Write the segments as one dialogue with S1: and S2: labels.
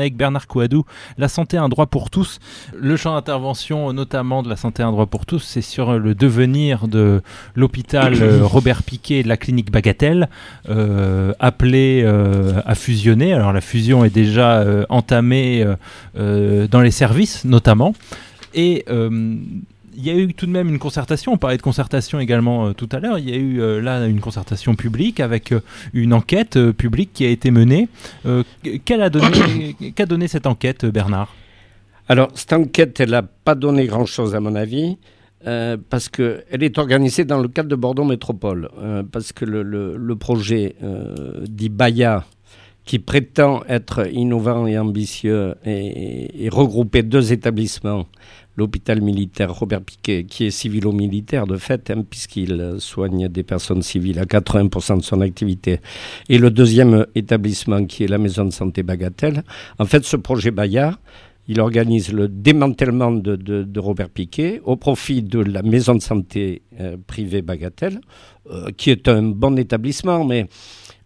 S1: avec Bernard Couadou, la santé un droit pour tous. Le champ d'intervention, notamment de la santé un droit pour tous, c'est sur le devenir de l'hôpital euh, Robert Piquet de la clinique Bagatelle, euh, appelé euh, à fusionner. Alors la fusion est déjà entamée dans les services, notamment. Et il y a eu tout de même une concertation, on parlait de concertation également euh, tout à l'heure, il y a eu euh, là une concertation publique avec euh, une enquête publique qui a été menée. Qu'a donné cette enquête, Bernard?
S2: Alors, cette enquête, elle n'a pas donné grand-chose à mon avis. parce qu'elle est organisée dans le cadre de Bordeaux Métropole, parce que le, le, projet dit Baya, qui prétend être innovant et ambitieux et, et regrouper deux établissements l'hôpital militaire Robert Piquet, qui est civilo-militaire de fait, hein, puisqu'il soigne des personnes civiles à 80% de son activité, et le deuxième établissement qui est la maison de santé Bagatelle. En fait, ce projet Bayard, il organise le démantèlement de, Robert Piquet au profit de la maison de santé euh, privée Bagatelle, euh, qui est un bon établissement, mais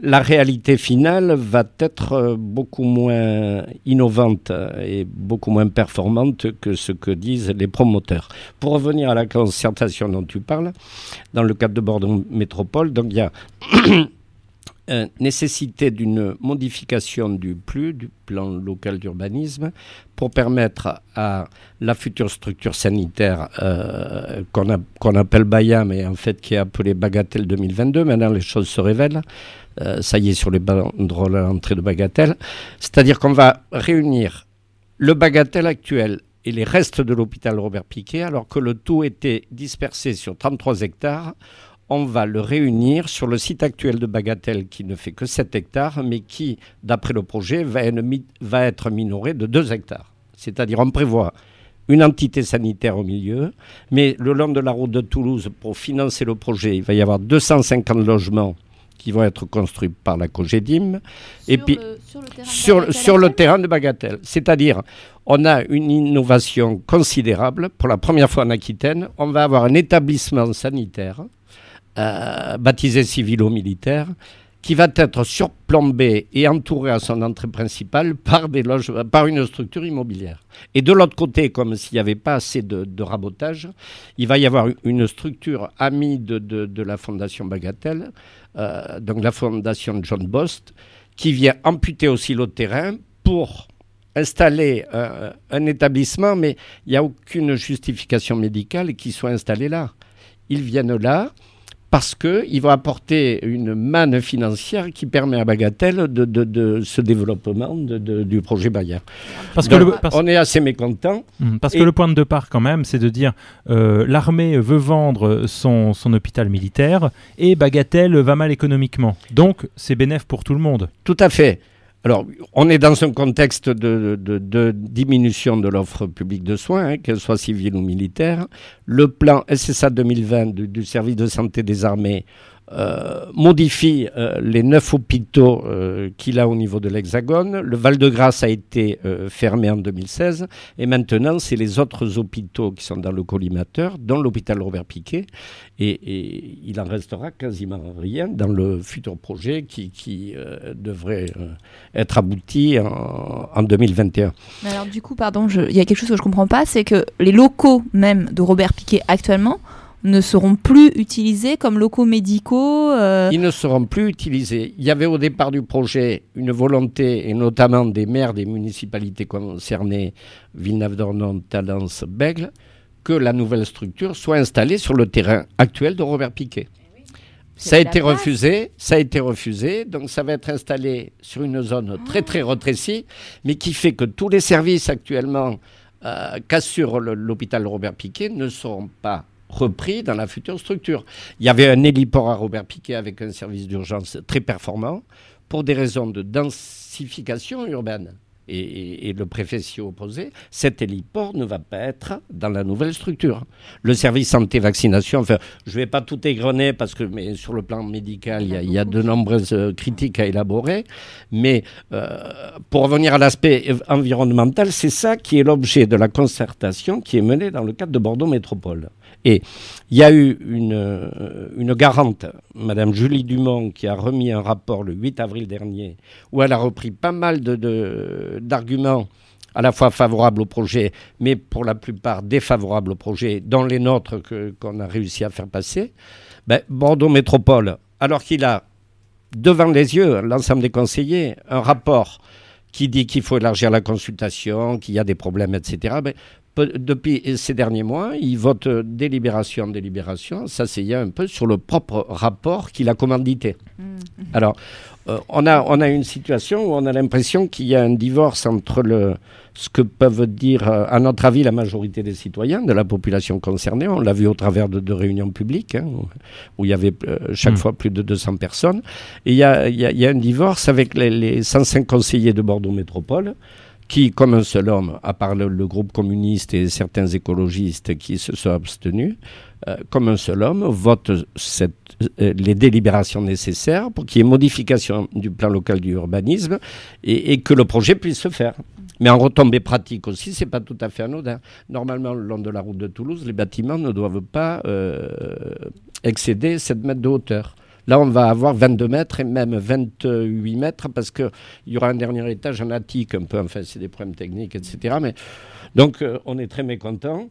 S2: la réalité finale va être euh, beaucoup moins innovante et beaucoup moins performante que ce que disent les promoteurs. Pour revenir à la concertation dont tu parles, dans le cadre de Bordeaux Métropole, donc il y a euh, nécessité d'une modification du du plan local d'urbanisme, pour permettre à la future structure sanitaire euh, qu'on appelle BAYA, mais en fait qui est appelée Bagatelle 2022, maintenant les choses se révèlent, euh, ça y est sur les banderoles à l'entrée de Bagatelle, c'est-à-dire qu'on va réunir le Bagatelle actuel et les restes de l'hôpital Robert Piquet, alors que le tout était dispersé sur 33 hectares on va le réunir sur le site actuel de Bagatelle qui ne fait que 7 hectares, mais qui, d'après le projet, va, être minoré de 2 hectares. C'est-à-dire on prévoit une entité sanitaire au milieu, mais le long de la route de Toulouse, pour financer le projet, il va y avoir 250 logements qui vont être construits par la COGEDIM. et puis, sur, le terrain de Bagatelle. C'est-à-dire, on a une innovation considérable. Pour la première fois en Aquitaine, on va avoir un établissement sanitaire euh, baptisé civilo-militaire, qui va être surplombé et entouré à son entrée principale par, des loges, par une structure immobilière. Et de l'autre côté, comme s'il n'y avait pas assez de, rabotage, il va y avoir une structure amie de, la Fondation Bagatelle, euh, donc la Fondation John Bost, qui vient amputer aussi le terrain pour installer euh, un établissement, mais il n'y a aucune justification médicale qui soit installé là. Ils viennent là, parce qu'il va apporter une manne financière qui permet à Bagatelle de, ce développement du projet Bayer. Parce que on est assez mécontent.
S1: Hum, parce que le point de départ, quand même, c'est de dire euh, l'armée veut vendre son, son, hôpital militaire et Bagatelle va mal économiquement. Donc, c'est bénéf pour tout le monde.
S2: Tout à fait. Alors, on est dans un contexte de, diminution de l'offre publique de soins, hein, qu'elle soit civile ou militaire. Le plan SSA 2020 du service de santé des armées euh, modifie euh, les neuf hôpitaux euh, qu'il a au niveau de l'Hexagone. Le Val-de-Grâce a été fermé en 2016 et maintenant c'est les autres hôpitaux qui sont dans le collimateur, dont l'hôpital Robert Piquet. Et, il en restera quasiment rien dans le futur projet qui, devrait être abouti en, en 2021.
S3: alors du coup, pardon, il y a quelque chose que je ne comprends pas, c'est que les locaux même de Robert Piquet actuellement ne seront plus utilisés comme locaux médicaux
S2: euh Ils ne seront plus utilisés. Il y avait au départ du projet une volonté, et notamment des maires des municipalités concernées, Villeneuve-d'Ornon, Talence, Bègle, que la nouvelle structure soit installée sur le terrain actuel de Robert Piquet. Ça a été refusé, ça a été refusé, donc ça va être installé sur une zone très très rétrécie, mais qui fait que tous les services actuellement euh, qu'assure l'hôpital Robert Piquet ne seront pas repris dans la future structure. Il y avait un héliport à Robert Piquet avec un service d'urgence très performant pour des raisons de densification urbaine. Et, le préfet s'y opposait, cet héliport ne va pas être dans la nouvelle structure. Le service santé-vaccination, enfin, je ne vais pas tout égrener parce que sur le plan médical, il y a, de nombreuses euh, critiques à élaborer. Mais euh, pour revenir à l'aspect environnemental, c'est ça qui est l'objet de la concertation qui est menée dans le cadre de Bordeaux Métropole. Et il y a eu une, euh, une garante, Madame Julie Dumont, qui a remis un rapport le 8 avril dernier, où elle a repris pas mal de, d'arguments à la fois favorables au projet, mais pour la plupart défavorables au projet, dans les nôtres qu'on a réussi à faire passer, ben, Bordeaux Métropole, alors qu'il a devant les yeux l'ensemble des conseillers un rapport qui dit qu'il faut élargir la consultation, qu'il y a des problèmes, etc. depuis ces derniers mois, il vote délibération en délibération, s'asseyant un peu sur le propre rapport qu'il a commandité. Mmh. Alors, euh, on, a, on a une situation où on a l'impression qu'il y a un divorce entre le, ce que peuvent dire, euh, à notre avis, la majorité des citoyens, de la population concernée. On l'a vu au travers de, réunions publiques, hein, où il y avait euh, chaque mmh. fois plus de 200 personnes. Et il y a, y a, un divorce avec les, les 105 conseillers de Bordeaux Métropole qui, comme un seul homme, à part le, groupe communiste et certains écologistes qui se sont abstenus, euh, comme un seul homme, vote euh, les délibérations nécessaires pour qu'il y ait modification du plan local du urbanisme et, que le projet puisse se faire. Mais en retombée pratique aussi, c'est pas tout à fait anodin. Normalement, le long de la route de Toulouse, les bâtiments ne doivent pas euh, excéder 7 mètres de hauteur. Là, on va avoir 22 mètres et même 28 mètres parce qu'il y aura un dernier étage en attique, un peu, enfin, c'est des problèmes techniques, etc. Mais, donc, euh, on est très mécontent.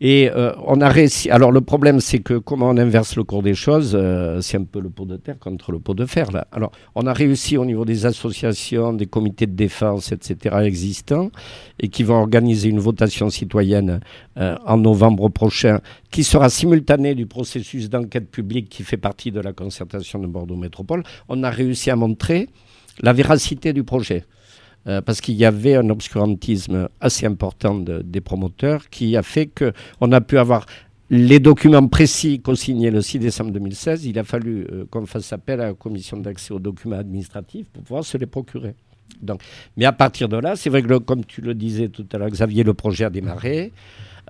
S2: Et euh, on a réussi. Alors le problème, c'est que comment on inverse le cours des choses, euh, c'est un peu le pot de terre contre le pot de fer. Là. Alors on a réussi au niveau des associations, des comités de défense, etc. existants, et qui vont organiser une votation citoyenne euh, en novembre prochain, qui sera simultanée du processus d'enquête publique qui fait partie de la concertation de Bordeaux Métropole. On a réussi à montrer la véracité du projet. Euh, parce qu'il y avait un obscurantisme assez important des promoteurs qui a fait qu'on a pu avoir les documents précis co-signés le 6 décembre 2016. Il a fallu euh, qu'on fasse appel à la commission d'accès aux documents administratifs pour pouvoir se les procurer. Donc, mais à partir de là, c'est vrai que, comme tu le disais tout à l'heure, Xavier, le projet a démarré.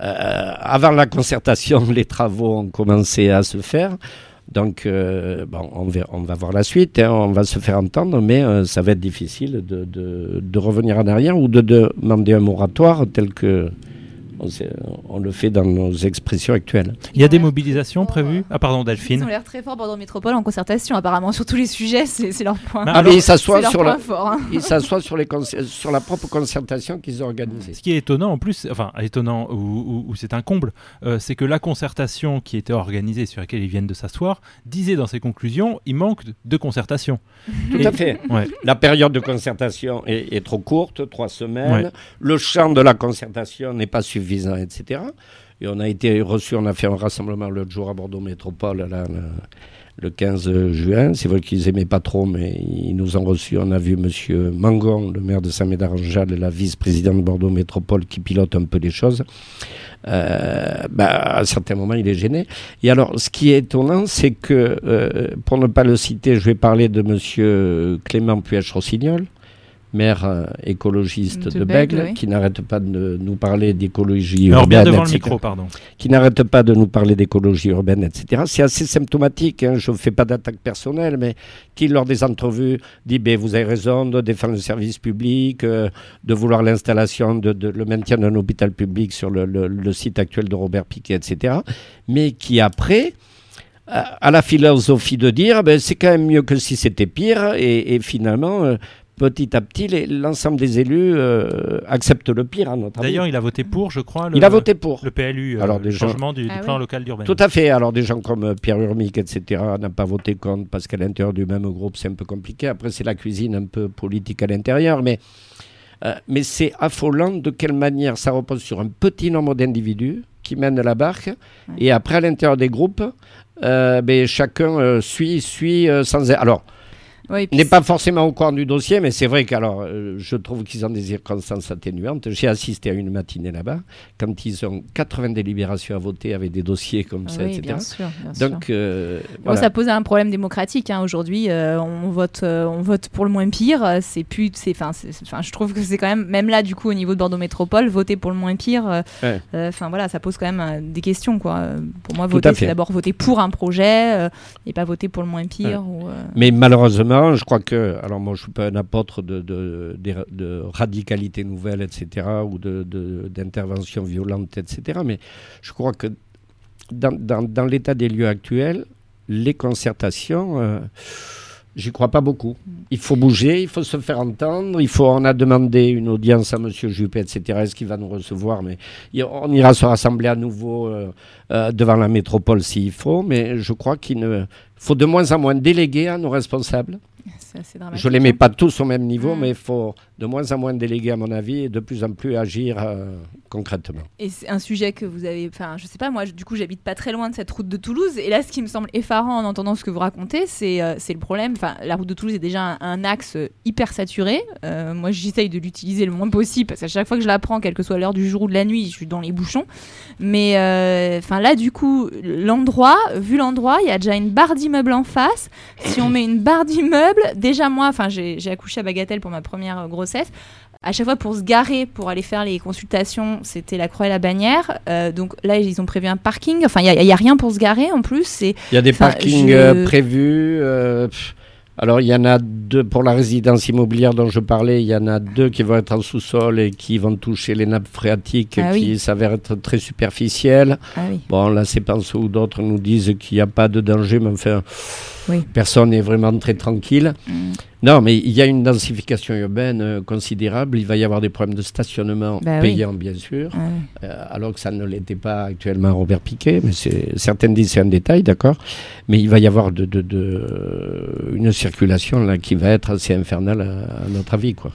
S2: Euh, avant la concertation, les travaux ont commencé à se faire. Donc, euh, bon, on, va, voir la suite, hein, on va se faire entendre, mais euh, ça va être difficile de, revenir en arrière ou de demander un moratoire tel que on, le fait dans nos expressions actuelles.
S1: Il y a des mobilisations prévues Ah pardon Delphine.
S3: Ils ont l'air très forts Bordeaux Métropole en concertation apparemment sur tous les sujets, c'est leur point.
S2: Ah mais ils s'assoient sur, la, hein. sur, les sur la propre concertation qu'ils ont organisée.
S1: Ce qui est étonnant en plus, enfin étonnant ou, c'est un comble, euh, c'est que la concertation qui était organisée sur laquelle ils viennent de s'asseoir disait dans ses conclusions il manque de concertation.
S2: Tout à fait. La période de concertation est, trop courte, trois semaines. Le champ de la concertation n'est pas suffisant etc. Et on a été reçu, on a fait un rassemblement l'autre jour à Bordeaux Métropole, le, 15 juin. C'est vrai qu'ils aimaient pas trop, mais ils nous ont reçus. On a vu M. Mangon, le maire de Saint-Médard-en-Jalles, la vice-présidente de Bordeaux Métropole, qui pilote un peu les choses. Euh, bah, à certains moments, il est gêné. Et alors, ce qui est étonnant, c'est que, euh, pour ne pas le citer, je vais parler de M. Clément Puech-Rossignol, maire euh, écologiste de, Bègle, qui n'arrête pas de nous parler d'écologie urbaine.
S1: devant le micro, pardon.
S2: Qui n'arrête pas de nous parler d'écologie urbaine, etc. C'est assez symptomatique, hein, je ne fais pas d'attaque personnelle, mais qui, lors des entrevues, dit ben, Vous avez raison de défendre le service public, euh, de vouloir l'installation, de, le maintien d'un hôpital public sur le, site actuel de Robert Piquet, etc. Mais qui, après, a la philosophie de dire ben, c'est quand même mieux que si c'était pire, et, finalement, euh, petit à petit, l'ensemble des élus euh, acceptent le pire, à notre
S1: D'ailleurs, il a voté pour, je crois.
S2: Le, il a voté pour.
S1: Le PLU, euh, Alors, le changement du, ah plan local d'urbanisme.
S2: Tout à fait. Alors, des gens comme euh, Pierre Urmic, etc., n'ont pas voté contre parce qu'à l'intérieur du même groupe, c'est un peu compliqué. Après, c'est la cuisine un peu politique à l'intérieur. Mais, mais c'est affolant de quelle manière ça repose sur un petit nombre d'individus qui mènent la barque. Et après, à l'intérieur des groupes, ben, chacun suit, suit sans. Alors, n'est pas forcément au courant du dossier, mais c'est vrai qu'alors, euh, je trouve qu'ils ont des circonstances atténuantes. J'ai assisté à une matinée là-bas, quand ils ont 80 délibérations à voter avec des dossiers comme ça, etc.
S3: Bien sûr,
S2: Donc,
S3: euh, ça pose un problème démocratique. Hein. Aujourd'hui, euh, on, vote, on vote pour le moins pire. C'est plus, enfin, je trouve que c'est quand même, même là, du coup, au niveau de Bordeaux Métropole, voter pour le moins pire, enfin voilà, ça pose quand même des questions, quoi. Pour moi, voter, c'est d'abord voter pour un projet et pas voter pour le moins pire.
S2: Mais malheureusement, je crois que, alors moi je ne suis pas un apôtre de, radicalité nouvelle, etc., ou d'intervention violente, etc., mais je crois que dans, l'état des lieux actuels, les concertations, euh, J'y crois pas beaucoup. Il faut bouger, il faut se faire entendre. Il faut, on a demandé une audience à M. Juppé, etc. Est-ce qu'il va nous recevoir Mais on ira se rassembler à nouveau euh, euh, devant la métropole s'il faut. Mais je crois qu'il faut de moins en moins déléguer à nos responsables. Je ne les mets hein. pas tous au même niveau, mais il faut de moins en moins déléguer, à mon avis, et de plus en plus agir euh, concrètement.
S3: Et c'est un sujet que vous avez. Enfin, je sais pas, moi, du coup, j'habite pas très loin de cette route de Toulouse. Et là, ce qui me semble effarant en entendant ce que vous racontez, c'est euh, le problème. Enfin, la route de Toulouse est déjà un, axe hyper saturé. Euh, moi, j'essaye de l'utiliser le moins possible, parce qu'à chaque fois que je la prends, quelle que soit l'heure du jour ou de la nuit, je suis dans les bouchons. Mais enfin, là, du coup, l'endroit, vu l'endroit, il y a déjà une barre d'immeuble en face. Si on met une barre d'immeuble, déjà moi, j'ai accouché à Bagatelle pour ma première euh, grossesse. À chaque fois pour se garer pour aller faire les consultations, c'était la croix et la bannière. Euh, donc là, ils ont prévu un parking. Enfin, il n'y a, rien pour se garer en plus.
S2: Il y a des parkings euh, prévus. alors, il y en a deux pour la résidence immobilière dont je parlais. Il y en a deux qui vont être en sous-sol et qui vont toucher les nappes phréatiques ah qui s'avèrent être très superficielles. Ah bon, là, c'est Pinceau ou d'autres nous disent qu'il n'y a pas de danger, mais enfin. Personne n'est vraiment très tranquille. Mm. Non, mais il y a une densification urbaine euh, considérable. Il va y avoir des problèmes de stationnement bah payants, bien sûr, euh, alors que ça ne l'était pas actuellement à Robert Piquet. Mais certaines disent c'est un détail, d'accord. Mais il va y avoir de, une circulation là qui va être assez infernale à, à notre avis, quoi.